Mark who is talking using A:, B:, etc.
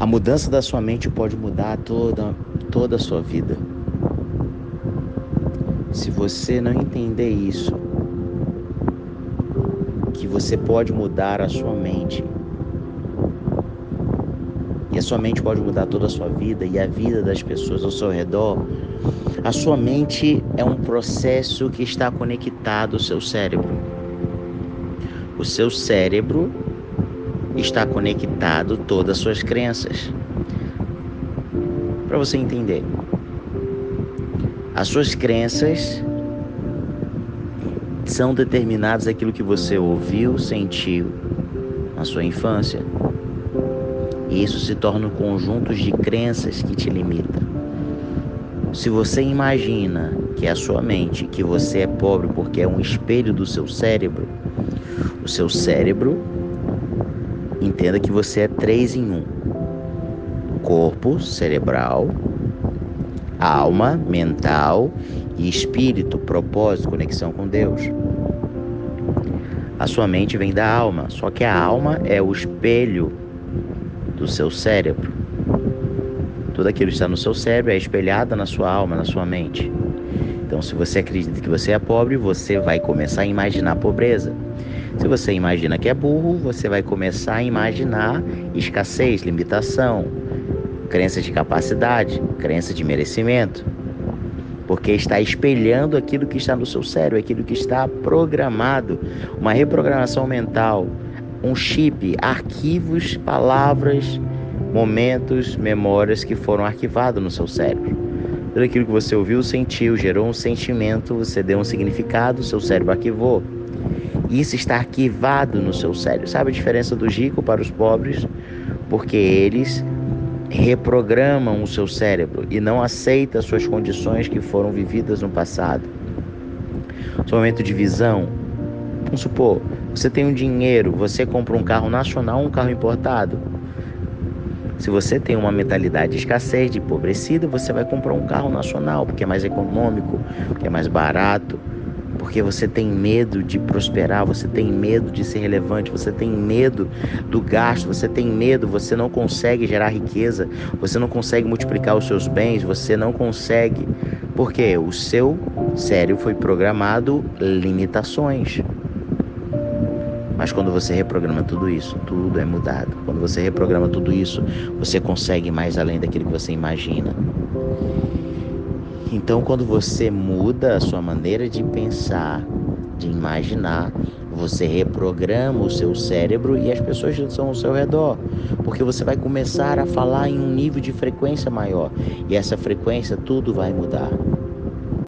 A: A mudança da sua mente pode mudar toda, toda a sua vida. Se você não entender isso, que você pode mudar a sua mente, e a sua mente pode mudar toda a sua vida e a vida das pessoas ao seu redor, a sua mente é um processo que está conectado ao seu cérebro. O seu cérebro está conectado todas as suas crenças. Para você entender, as suas crenças são determinadas aquilo que você ouviu, sentiu na sua infância. E isso se torna um conjunto de crenças que te limita. Se você imagina que é a sua mente, que você é pobre porque é um espelho do seu cérebro, o seu cérebro entenda que você é três em um: corpo, cerebral, alma, mental e espírito, propósito, conexão com Deus. A sua mente vem da alma, só que a alma é o espelho do seu cérebro. Tudo aquilo que está no seu cérebro é espelhado na sua alma, na sua mente. Então, se você acredita que você é pobre, você vai começar a imaginar pobreza. Se você imagina que é burro, você vai começar a imaginar escassez, limitação, crença de capacidade, crença de merecimento. Porque está espelhando aquilo que está no seu cérebro, aquilo que está programado, uma reprogramação mental, um chip, arquivos, palavras, momentos, memórias que foram arquivados no seu cérebro. Tudo aquilo que você ouviu, sentiu, gerou um sentimento, você deu um significado, seu cérebro arquivou. Isso está arquivado no seu cérebro. Sabe a diferença do rico para os pobres? Porque eles reprogramam o seu cérebro e não aceitam as suas condições que foram vividas no passado. Seu momento de visão, vamos supor, você tem um dinheiro, você compra um carro nacional ou um carro importado. Se você tem uma mentalidade de escassez, de empobrecida, você vai comprar um carro nacional, porque é mais econômico, porque é mais barato, porque você tem medo de prosperar, você tem medo de ser relevante, você tem medo do gasto, você tem medo, você não consegue gerar riqueza, você não consegue multiplicar os seus bens, você não consegue, porque o seu cérebro foi programado limitações. Mas quando você reprograma tudo isso, tudo é mudado. Quando você reprograma tudo isso, você consegue mais além daquilo que você imagina. Então, quando você muda a sua maneira de pensar, de imaginar, você reprograma o seu cérebro e as pessoas que estão ao seu redor, porque você vai começar a falar em um nível de frequência maior e essa frequência tudo vai mudar.